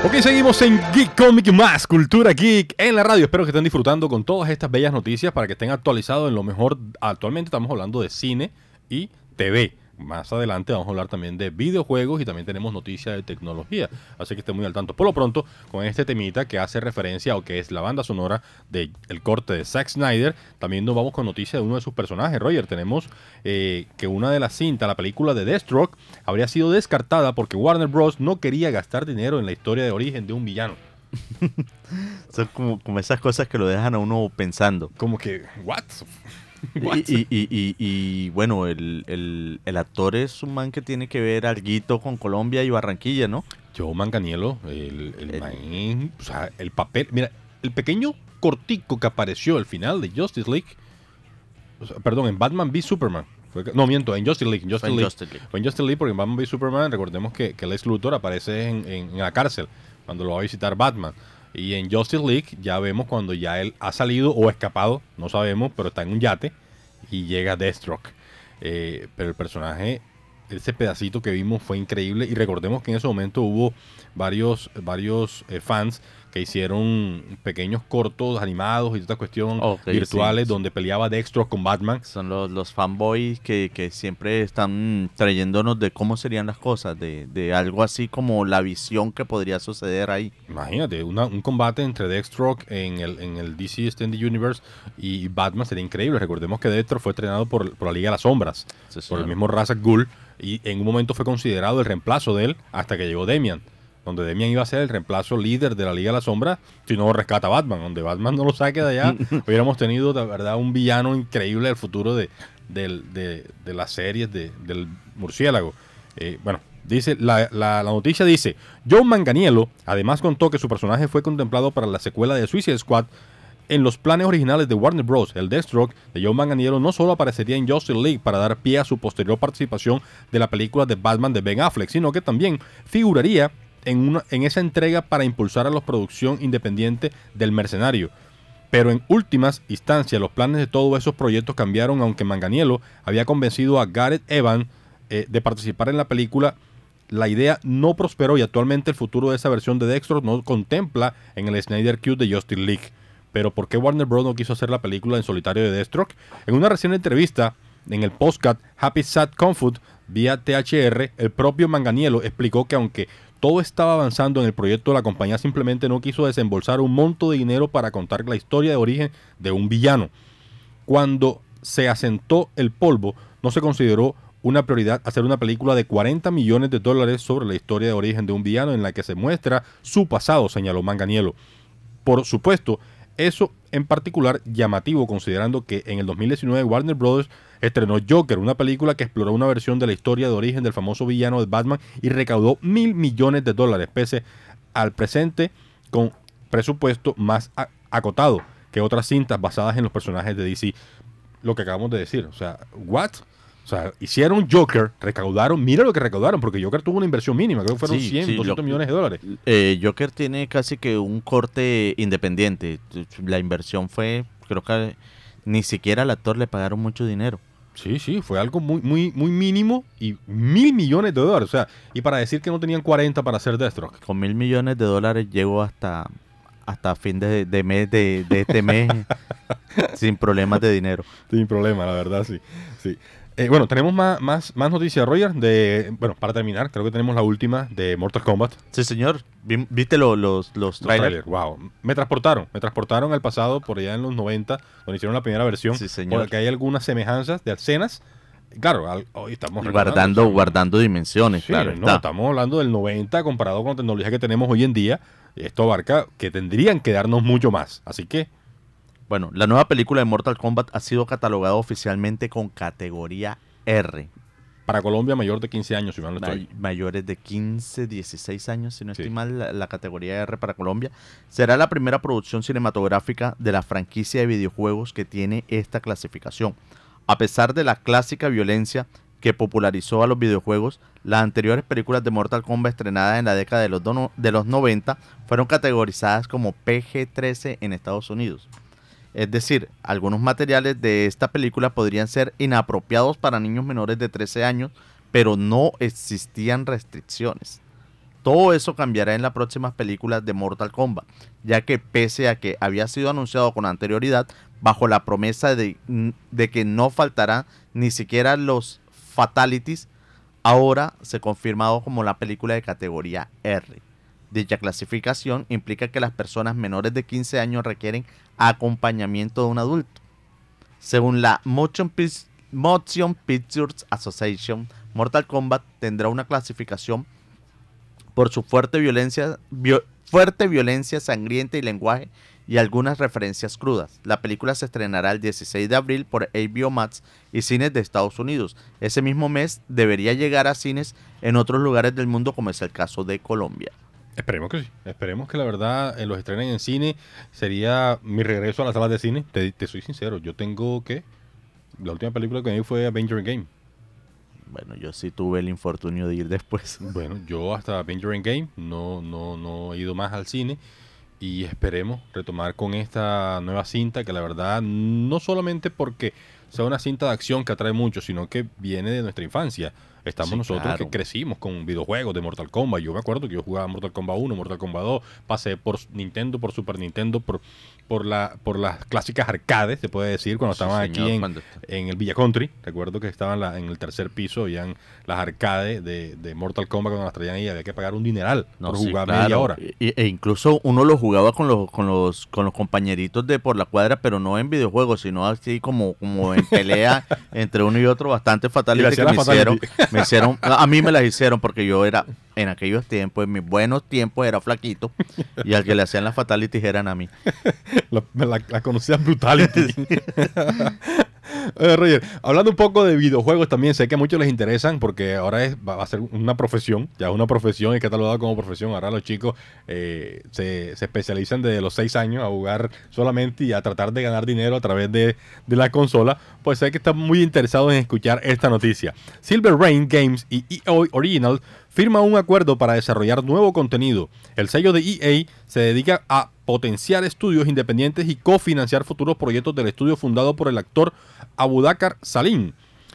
Ok, seguimos en Geek Comic más Cultura Geek en la radio. Espero que estén disfrutando con todas estas bellas noticias para que estén actualizados en lo mejor. Actualmente estamos hablando de cine y TV. Más adelante vamos a hablar también de videojuegos y también tenemos noticias de tecnología. Así que estén muy al tanto. Por lo pronto, con este temita que hace referencia o que es la banda sonora del corte de Zack Snyder, también nos vamos con noticias de uno de sus personajes. Roger, tenemos eh, que una de las cintas, la película de Deathstroke, habría sido descartada porque Warner Bros. no quería gastar dinero en la historia de origen de un villano. Son como, como esas cosas que lo dejan a uno pensando. Como que, ¿what? Y, y- y- y- y, bueno, el, el- el actor es un man que tiene que ver alguito con Colombia y Barranquilla, ¿no? Joe Manganiello, el, el, El- man, o sea, el papel, mira, el pequeño cortico que apareció al final de Justice League, o sea, perdón, en Batman v Superman, no, miento, en Justice League. en Justice League. Justice League. Fue en Justice League porque en Batman v Superman, recordemos que, que Lex Luthor aparece en, en- en la cárcel cuando lo va a visitar Batman. Y en Justice League ya vemos cuando ya él ha salido o escapado, no sabemos, pero está en un yate y llega Deathstroke. Eh, pero el personaje, ese pedacito que vimos fue increíble y recordemos que en ese momento hubo varios, varios eh, fans que hicieron pequeños cortos animados y toda esta cuestión Ok, virtuales sí. donde peleaba Deathstroke con Batman. Son los, los fanboys que, que siempre están trayéndonos de cómo serían las cosas, de, de algo así como la visión que podría suceder ahí. Imagínate, una- un combate entre Deathstroke en el, en el DC Extended Universe y Batman sería increíble. Recordemos que Deathstroke fue entrenado por, por la Liga de las Sombras, Sí, por el mismo Ra's al Ghul, y en un momento fue considerado el reemplazo de él hasta que llegó Demian, donde Demian iba a ser el reemplazo líder de la Liga de las Sombras si no rescata a Batman, donde Batman no lo saque de allá, hubiéramos tenido de verdad un villano increíble del futuro de, del- de, de las series de- del murciélago. Eh, bueno, dice la, la- la noticia dice, John Manganiello además contó que su personaje fue contemplado para la secuela de Suicide Squad en los planes originales de Warner Bros., el Deathstroke de John Manganiello no solo aparecería en Justice League para dar pie a su posterior participación de la película de Batman de Ben Affleck, sino que también figuraría en, esa entrega para impulsar a la producción independiente del mercenario. Pero en últimas instancias, los planes de todos esos proyectos cambiaron, aunque Manganiello había convencido a Gareth Evans eh, de participar en la película. La idea no prosperó y actualmente el futuro de esa versión de Dexter no contempla en el Snyder Cut de Justice League. Pero ¿por qué Warner Bros. no quiso hacer la película en solitario de Deathstroke? En una reciente entrevista en el podcast Happy Sad Confut vía THR, el propio Manganiello explicó que aunque todo estaba avanzando en el proyecto, la compañía simplemente no quiso desembolsar un monto de dinero para contar la historia de origen de un villano. Cuando se asentó el polvo, no se consideró una prioridad hacer una película de 40 millones de dólares sobre la historia de origen de un villano en la que se muestra su pasado, señaló Manganiello. Por supuesto, eso en particular llamativo considerando que en el 2019 Warner Bros. Estrenó Joker, una película que exploró una versión de la historia de origen del famoso villano de Batman y recaudó mil millones de dólares, pese al presente con presupuesto más acotado que otras cintas basadas en los personajes de DC. Lo que acabamos de decir, o sea, ¿what? O sea, hicieron Joker, recaudaron, mira lo que recaudaron, porque Joker tuvo una inversión mínima, creo que fueron Sí, 100, sí, 200 lo- millones de dólares. Eh, Joker tiene casi que un corte independiente. La inversión fue, creo que ni siquiera al actor le pagaron mucho dinero. Sí, sí, fue algo muy, muy, muy mínimo y mil millones de dólares. O sea, y para decir que no tenían 40 para hacer Deathstroke. Con mil millones de dólares llegó hasta, hasta fin de, de mes de, de este mes sin problemas de dinero. Sin problema, la verdad, sí. sí. Eh, bueno, tenemos más, más, más noticias, Roger. De, bueno, para terminar, creo que tenemos la última de Mortal Kombat. Sí, señor. Vi- ¿Viste lo- los, los Los trailers? trailers, wow. Me transportaron, me transportaron al pasado, por allá en los 90, donde hicieron la primera versión. Sí, señor. Porque hay algunas semejanzas de escenas. Claro, al- hoy estamos Guardando, guardando dimensiones, Sí, claro. no, está. estamos hablando del 90 comparado con la tecnología que tenemos hoy en día. Esto abarca que tendrían que darnos mucho más. Así que, Bueno, la nueva película de Mortal Kombat ha sido catalogada oficialmente con categoría R. para Colombia, mayor de 15 años, si mal no estoy. May- mayores de 15, 16 años, si no Sí. estoy mal, la, la categoría R para Colombia. Será la primera producción cinematográfica de la franquicia de videojuegos que tiene esta clasificación. A pesar de la clásica violencia que popularizó a los videojuegos, las anteriores películas de Mortal Kombat estrenadas en la década de los, de los 90 fueron categorizadas como PG-13 en Estados Unidos. Es decir, algunos materiales de esta película podrían ser inapropiados para niños menores de 13 años, pero no existían restricciones. Todo eso cambiará en las próximas películas de Mortal Kombat, ya que pese a que había sido anunciado con anterioridad, bajo la promesa de, que no faltarán ni siquiera los fatalities, ahora se ha confirmado como la película de categoría R. Dicha clasificación implica que las personas menores de 15 años requieren acompañamiento de un adulto. Según la Motion, Pic- Motion Pictures Association, Mortal Kombat tendrá una clasificación por su fuerte violencia, vio- fuerte violencia sangrienta y lenguaje y algunas referencias crudas. La película se estrenará el 16 de abril por HBO Max y cines de Estados Unidos. Ese mismo mes debería llegar a cines en otros lugares del mundo como es el caso de Colombia. Esperemos que sí. Esperemos que la verdad eh, los estrenen en cine. Sería mi regreso a las salas de cine. Te, te soy sincero, yo tengo que La última película que vi fue Avenger Game. Bueno, yo sí tuve el infortunio de ir después. Bueno, yo hasta Avenger Game no, no, no he ido más al cine y esperemos retomar con esta nueva cinta que la verdad no solamente porque sea una cinta de acción que atrae mucho, sino que viene de nuestra infancia. Estamos Sí, nosotros claro. que crecimos con videojuegos de Mortal Kombat. Yo me acuerdo que yo jugaba Mortal Kombat 1, Mortal Kombat 2, pasé por Nintendo, por Super Nintendo, por, por, la, por las clásicas arcades, se puede decir, cuando Sí, estaban señor, aquí en, cuando- en el Villa Country. Recuerdo que estaban la- en el tercer piso, habían las arcades de, de Mortal Kombat cuando las traían ahí, había que pagar un dineral No, por sí, jugar claro. media hora. E, e incluso uno lo jugaba con los, con los, con los compañeritos de por la cuadra, pero no en videojuegos, sino así como, como en pelea entre uno y otro, bastante Y que la me me hicieron. A mí me las hicieron porque yo era, en aquellos tiempos, en mis buenos tiempos, era flaquito, y al que le hacían las fatalities eran a mí. La, la, la Brutality. Eh, Roger, hablando un poco de videojuegos también, sé que a muchos les interesan porque ahora es, va a ser una profesión, ya es una profesión y catalogada como profesión. Ahora los chicos eh, se, especializan desde los 6 años a jugar solamente y a tratar de ganar dinero a través de, de la consola. Pues sé que están muy interesados en escuchar esta noticia. Silver Rain Games y EA Original firma un acuerdo para desarrollar nuevo contenido. El sello de EA se dedica a potenciar estudios independientes y cofinanciar futuros proyectos del estudio fundado por el actor Abudakar Salim.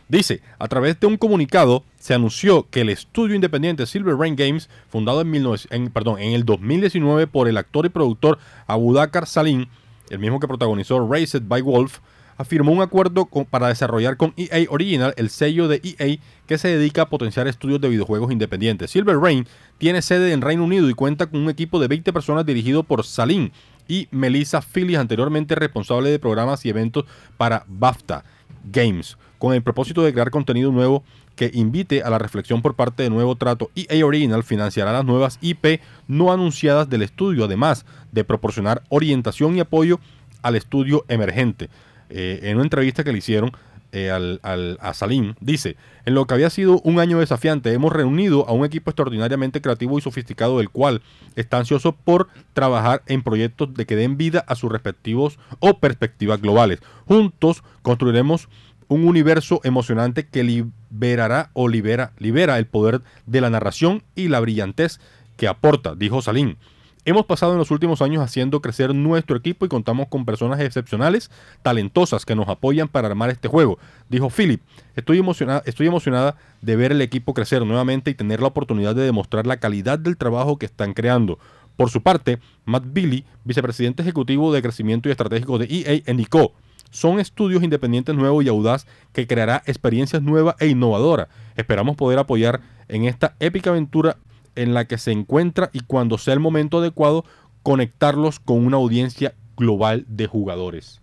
Dice, a través de un comunicado se anunció que el estudio independiente Silver Rain Games, fundado en, 19 en- perdón, en el 2019 por el actor y productor Abudakar Salim, el mismo que protagonizó Raised by Wolf, afirmó un acuerdo para desarrollar con EA Original el sello de EA que se dedica a potenciar estudios de videojuegos independientes. Silver Rain tiene sede en Reino Unido y cuenta con un equipo de 20 personas dirigido por Salim y Melissa Phillips, anteriormente responsable de programas y eventos para BAFTA Games, con el propósito de crear contenido nuevo que invite a la reflexión por parte de nuevo trato. EA Original financiará las nuevas IP no anunciadas del estudio, además de proporcionar orientación y apoyo al estudio emergente. Eh, en una entrevista que le hicieron eh, al, al- a Salim, dice, en lo que había sido un año desafiante, hemos reunido a un equipo extraordinariamente creativo y sofisticado, el cual está ansioso por trabajar en proyectos de que den vida a sus respectivos o perspectivas globales. Juntos construiremos un universo emocionante que liberará o libera, libera el poder de la narración y la brillantez que aporta, dijo Salim. Hemos pasado en los últimos años haciendo crecer nuestro equipo y contamos con personas excepcionales, talentosas que nos apoyan para armar este juego, dijo Philip. Estoy emocionada, estoy emocionada de ver el equipo crecer nuevamente y tener la oportunidad de demostrar la calidad del trabajo que están creando. Por su parte, Matt Billy, vicepresidente ejecutivo de crecimiento y estratégico de EA, indicó, son estudios independientes nuevos y audaz que creará experiencias nuevas e innovadoras. Esperamos poder apoyar en esta épica aventura en la que se encuentra y cuando sea el momento adecuado conectarlos con una audiencia global de jugadores.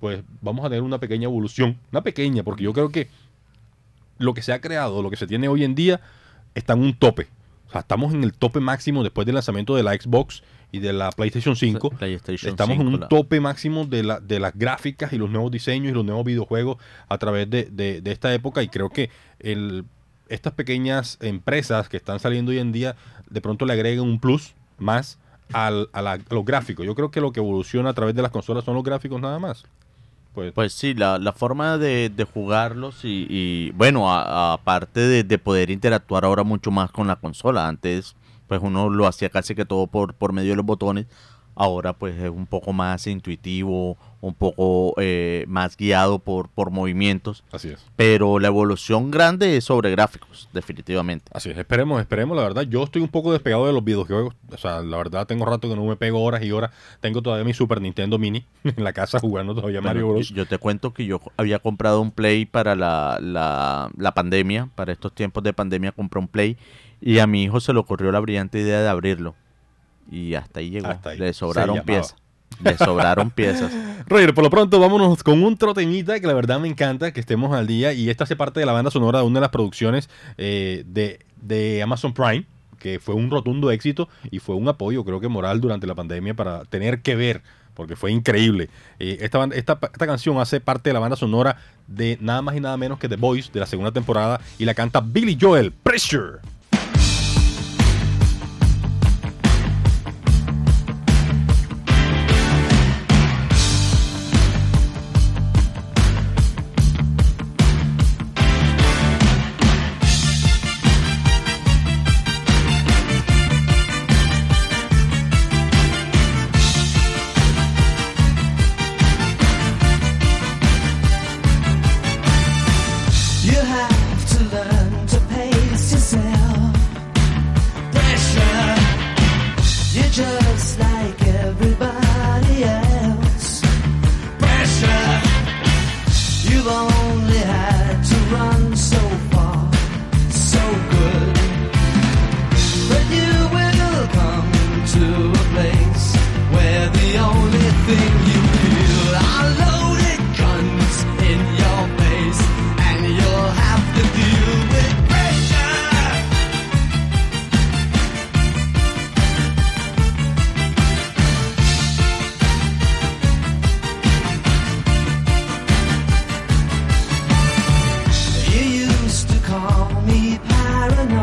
Pues vamos a tener una pequeña evolución, una pequeña, porque yo creo que lo que se ha creado, lo que se tiene hoy en día, está en un tope. O sea, estamos en el tope máximo después del lanzamiento de la Xbox y de la PlayStation 5. PlayStation Estamos 5, en un la- tope máximo de, la, de las gráficas y los nuevos diseños y los nuevos videojuegos a través de, de- de esta época y creo que el, estas pequeñas empresas que están saliendo hoy en día de pronto le agregan un plus más al, a, la- los gráficos. Yo creo que lo que evoluciona a través de las consolas son los gráficos nada más. Pues, Pues sí, la, la forma de, de jugarlos y, y, bueno, aparte de, de poder interactuar ahora mucho más con la consola. Antes, pues uno lo hacía casi que todo por, por medio de los botones. Ahora, pues es un poco más intuitivo, un poco eh, más guiado por, por movimientos. así es. Pero la evolución grande es sobre gráficos, definitivamente. Así es, esperemos, esperemos, la verdad. Yo estoy un poco despegado de los videojuegos. O sea, la verdad, tengo rato que no me pego horas y horas. Tengo todavía mi Super Nintendo Mini en la casa jugando todavía Mario Bueno, Bros. yo, te cuento que yo había comprado un Play para la, la, la pandemia, para estos tiempos de pandemia compré un Play y a mi hijo se le ocurrió la brillante idea de abrirlo. Y hasta ahí llegó. Hasta ahí. Le sobraron piezas. Le sobraron piezas. Roger, por lo pronto vámonos con un trotemita que la verdad me encanta que estemos al día y esta hace parte de la banda sonora de una de las producciones eh, de, de Amazon Prime que fue un rotundo éxito y fue un apoyo creo que moral durante la pandemia para tener que ver porque fue increíble. Eh, esta, esta canción hace parte de la banda sonora de nada más y nada menos que The Voice de la segunda temporada y la canta Billy Joel, Pressure. siren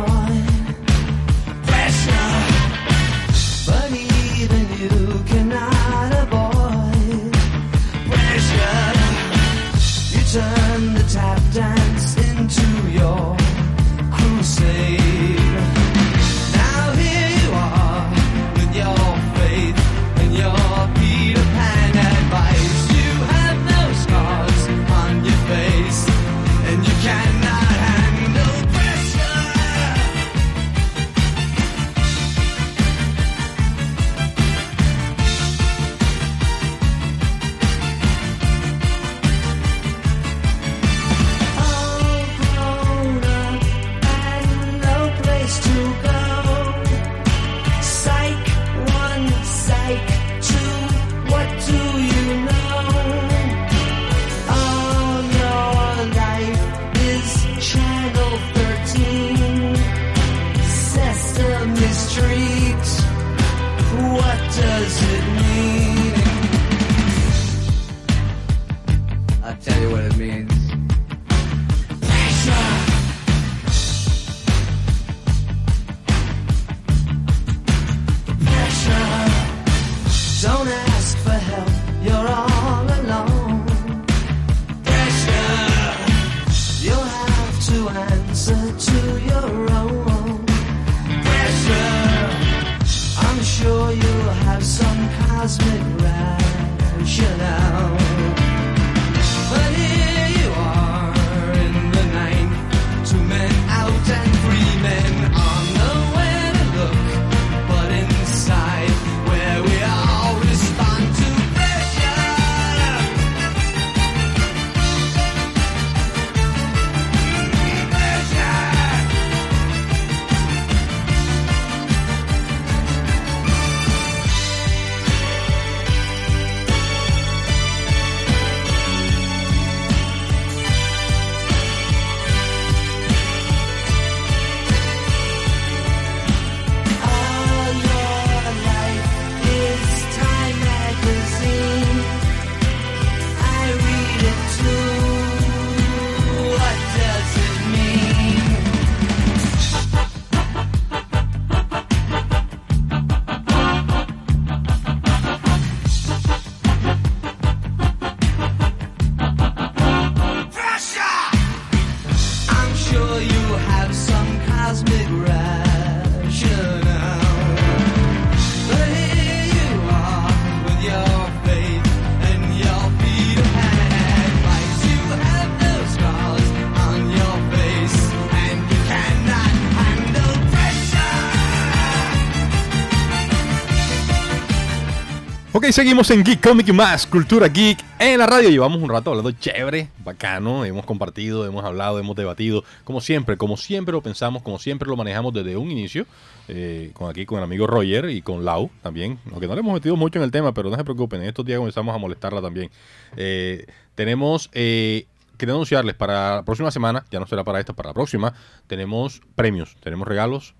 Ok, seguimos en Geek Comic y más, Cultura Geek en la radio. Llevamos un rato hablando chévere, bacano, hemos compartido, hemos hablado, hemos debatido, como siempre, como siempre lo pensamos, como siempre lo manejamos desde un inicio, eh, con aquí con el amigo Roger y con Lau también, aunque no le hemos metido mucho en el tema, pero no se preocupen, en estos días comenzamos a molestarla también. Eh, tenemos... Eh, Quería anunciarles para la próxima semana, ya no será para esta, para la próxima, tenemos premios, tenemos regalos.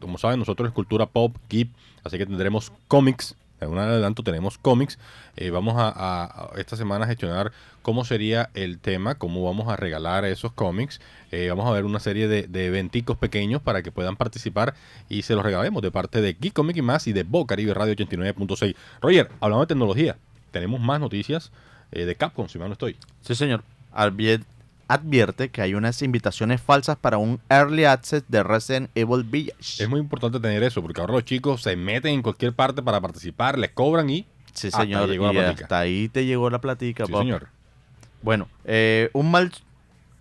Como saben, nosotros es cultura pop, geek, así que tendremos cómics en un adelanto tenemos cómics. Eh, vamos a, esta semana a gestionar cómo sería el tema, cómo vamos a regalar esos cómics. Eh, vamos a ver una serie de, de pequeños para que puedan participar y se los regalemos de parte de Geek Comic y más y de Bo Caribe Radio 89.6. Roger, hablando de tecnología, tenemos más noticias eh, de Capcom, si mal no estoy. Sí, señor. Advier- advierte que hay unas invitaciones falsas para un Early Access de Resident Evil Village. Es muy importante tener eso, porque ahora los chicos se meten en cualquier parte para participar, les cobran y... Sí, hasta señor. llegó la y hasta ahí te llegó la platica, Sí, señor. Bueno, eh, un, mal,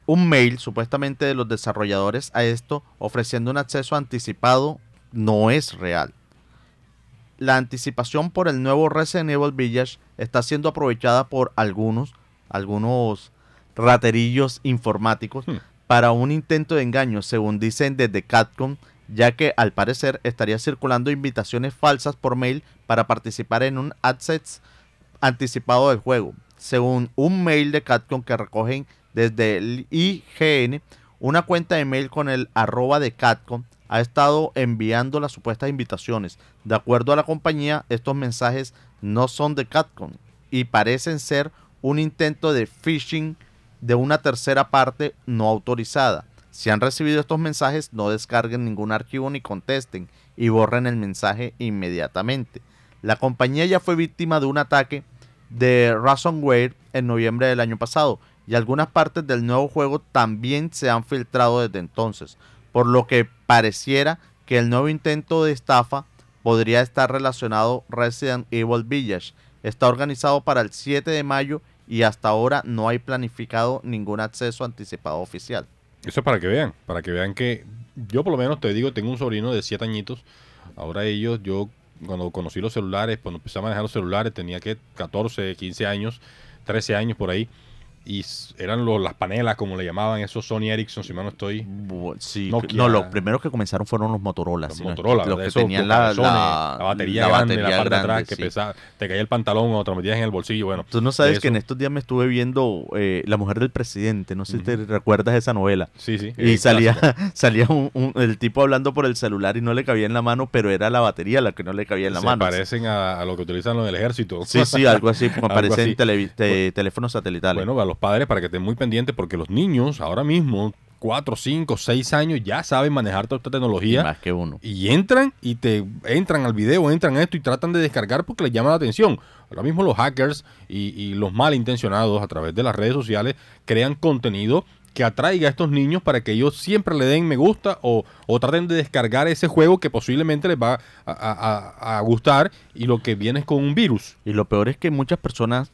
un mail supuestamente de los desarrolladores a esto ofreciendo un acceso anticipado no es real. La anticipación por el nuevo Resident Evil Village está siendo aprovechada por algunos, algunos raterillos informáticos Hmm. para un intento de engaño, según dicen desde Capcom, ya que al parecer estaría circulando invitaciones falsas por mail para participar en un access anticipado del juego. Según un mail de Capcom que recogen desde el IGN, una cuenta de mail con el arroba de Capcom ha estado enviando las supuestas invitaciones. De acuerdo a la compañía, estos mensajes no son de Capcom y parecen ser un intento de phishing de una tercera parte no autorizada. Si han recibido estos mensajes, no descarguen ningún archivo ni contesten y borren el mensaje inmediatamente. La compañía ya fue víctima de un ataque de ransomware en noviembre del año pasado y algunas partes del nuevo juego también se han filtrado desde entonces, por lo que pareciera que el nuevo intento de estafa podría estar relacionado Resident Evil Village. Está organizado para el 7 de mayo y hasta ahora no hay planificado ningún acceso anticipado oficial. Eso es para que vean, para que vean que yo por lo menos te digo, tengo un sobrino de 7 añitos. Ahora ellos, yo cuando conocí los celulares, cuando empecé a manejar los celulares, tenía que 14, 15 años, 13 años por ahí. Y eran los, las panelas, como le llamaban, esos Sony Ericsson, si mal no estoy. Bu- Sí, Nokia. no, los primeros que comenzaron fueron los Motorola. Los si no Motorola, los que tenían la, la- la batería la grande en la batería parte de atrás, que sí. pesaba, te caía el pantalón o te lo metías en el bolsillo. Bueno, Tú no sabes que en estos días me estuve viendo eh, La mujer del presidente, no sé si te recuerdas esa novela. Sí, sí. Y salía, salía un- un- el tipo hablando por el celular y no le cabía en la mano, pero era la batería la que no le cabía en la Se mano. parecen a, a lo que utilizan los del ejército. Sí, sí, algo así, como aparece en te- teléfonos satelitales. Bueno, a los padres para que estén muy pendientes porque los niños ahora mismo, 4, 5, 6 años, ya saben manejar toda esta y tecnología. más que uno. Y entran y te entran al video, entran a esto y tratan de descargar porque les llama la atención. Ahora mismo los hackers y, y los malintencionados a través de las redes sociales crean contenido que atraiga a estos niños para que ellos siempre le den me gusta o, o traten de descargar ese juego que posiblemente les va a- a- a gustar y lo que viene es con un virus. Y lo peor es que muchas personas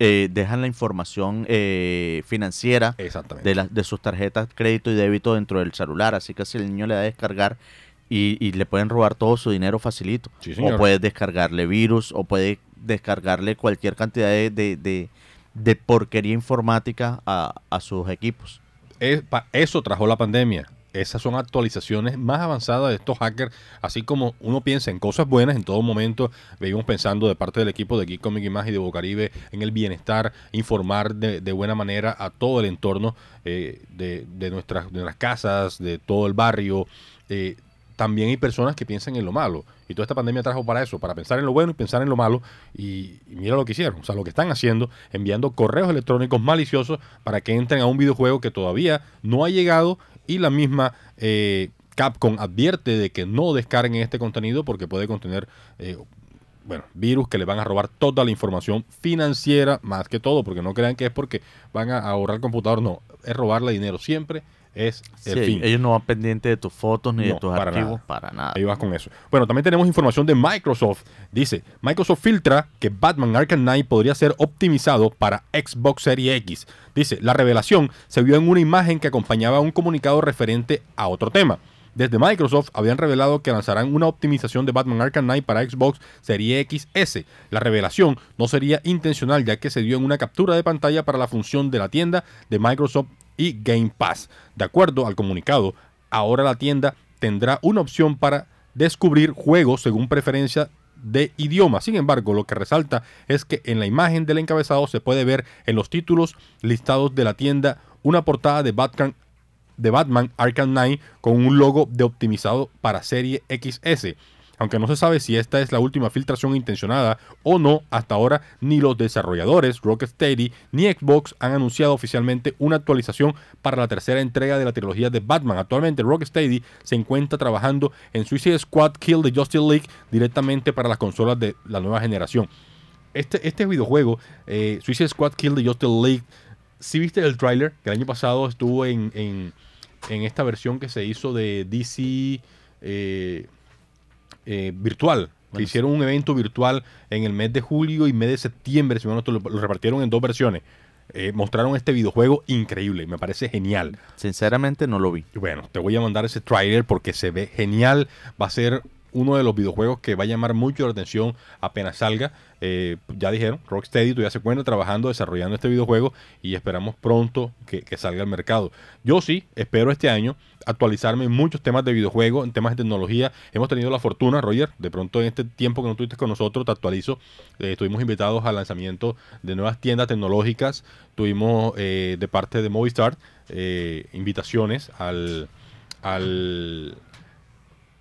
eh, dejan la información eh, financiera de, las de sus tarjetas crédito y débito dentro del celular. Así que si el niño le da a descargar y, y le pueden robar todo su dinero facilito. Sí, o puedes descargarle virus o puedes descargarle cualquier cantidad de, de, de- de porquería informática a, a sus equipos. Es- pa- eso trajo la pandemia. Esas son actualizaciones más avanzadas de estos hackers. Así como uno piensa en cosas buenas, en todo momento vivimos pensando de parte del equipo de Geek Comic y más y de Bocaribe en el bienestar, informar de, de buena manera a todo el entorno eh, de, de nuestras, de nuestras casas, de todo el barrio. Eh, también hay personas que piensan en lo malo. Y toda esta pandemia trajo para eso, para pensar en lo bueno y pensar en lo malo. Y, y mira lo que hicieron. O sea, lo que están haciendo, enviando correos electrónicos maliciosos para que entren a un videojuego que todavía no ha llegado. Y la misma eh, Capcom advierte de que no descarguen este contenido porque puede contener eh, bueno, virus que le van a robar toda la información financiera, más que todo, porque no crean que es porque van a ahorrar el computador, no, es robarle dinero, siempre es el Sí, fin. ellos no van pendientes de tus fotos ni No, de tus para archivos, nada. para nada. Ahí vas con eso. Bueno, también tenemos información de Microsoft. Dice, Microsoft filtra que Batman Arkham Knight podría ser optimizado para Xbox Series X. Dice, la revelación se vio en una imagen que acompañaba un comunicado referente a otro tema. Desde Microsoft habían revelado que lanzarán una optimización de Batman Arkham Knight para Xbox Series XS. La revelación no sería intencional ya que se dio en una captura de pantalla para la función de la tienda de Microsoft y Game Pass. De acuerdo al comunicado, ahora la tienda tendrá una opción para descubrir juegos según preferencia de idioma. Sin embargo, lo que resalta es que en la imagen del encabezado se puede ver en los títulos listados de la tienda una portada de Batman, de Batman Arkham Knight con un logo de optimizado para serie XS. Aunque no se sabe si esta es la última filtración intencionada o no, hasta ahora ni los desarrolladores Rocksteady ni Xbox han anunciado oficialmente una actualización para la tercera entrega de la trilogía de Batman. Actualmente Rocksteady se encuentra trabajando en Suicide Squad Kill the Justice League directamente para las consolas de la nueva generación. Este, este videojuego, eh, Suicide Squad Kill the Justice League, si viste el tráiler, que el año pasado estuvo en, en- en esta versión que se hizo de DC eh, eh, virtual. Que hicieron un evento virtual en el mes de julio y mes de septiembre, si no, lo, lo repartieron en dos versiones. Eh, mostraron este videojuego increíble, me parece genial. Sinceramente no lo vi. Bueno, te voy a mandar ese trailer porque se ve genial. Va a ser uno de los videojuegos que va a llamar mucho la atención apenas salga. Eh, ya dijeron, Rocksteady todavía se encuentra trabajando, desarrollando este videojuego y esperamos pronto que, salga al mercado. Yo sí, espero este año actualizarme en muchos temas de videojuegos, en temas de tecnología. Hemos tenido la fortuna, Roger, de pronto en este tiempo que no estuviste con nosotros, te actualizo. Eh, estuvimos invitados al lanzamiento de nuevas tiendas tecnológicas. Tuvimos eh, de parte de Movistar invitaciones al, al,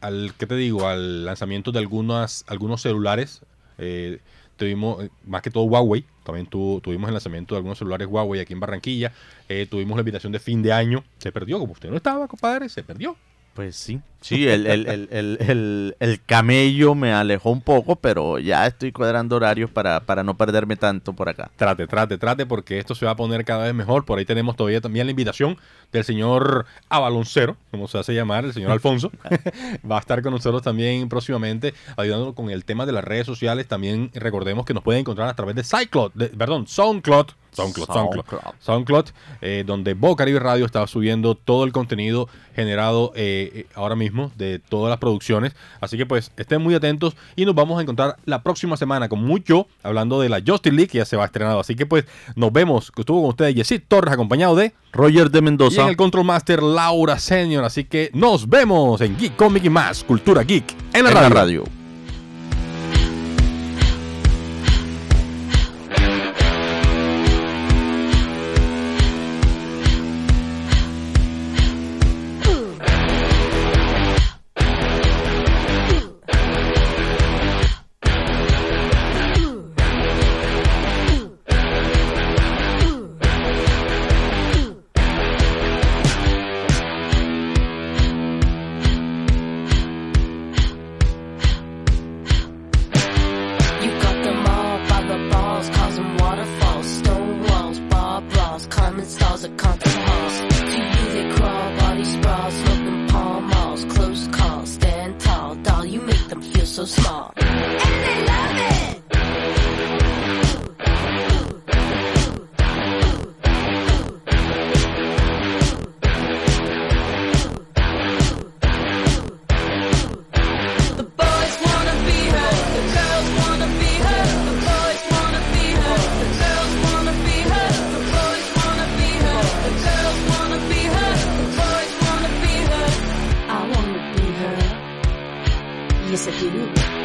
al, ¿qué te digo? Al lanzamiento de algunas, algunos celulares. Eh, tuvimos, eh, más que todo Huawei, también tu- tuvimos el lanzamiento de algunos celulares Huawei aquí en Barranquilla. Eh, tuvimos la invitación de fin de año. Se perdió, como usted no estaba, compadre, se perdió. Pues sí. Sí, el, el, el, el, el- el camello me alejó un poco, pero ya estoy cuadrando horarios para, para no perderme tanto por acá. Trate, trate, trate, porque esto se va a poner cada vez mejor. Por ahí tenemos todavía también la invitación del señor Avaloncero, como se hace llamar, el señor Alfonso. va a estar con nosotros también próximamente, ayudándonos con el tema de las redes sociales. También recordemos que nos pueden encontrar a través de Cyclot, de- perdón, SoundCloud. SoundCloud, SoundCloud. SoundCloud. SoundCloud, eh, donde Bo Caribe Radio está subiendo todo el contenido generado eh, eh, ahora mismo de todas las producciones. Así que pues estén muy atentos y nos vamos a encontrar la próxima semana con mucho hablando de la Justice League que ya se va estrenado. Así que pues nos vemos. que Estuvo con ustedes Yesid Torres acompañado de Roger de y Mendoza. en el Control Master Laura Senior. Así que nos vemos en Geek Comic y más Cultura Geek en la en radio. la radio. disappearing.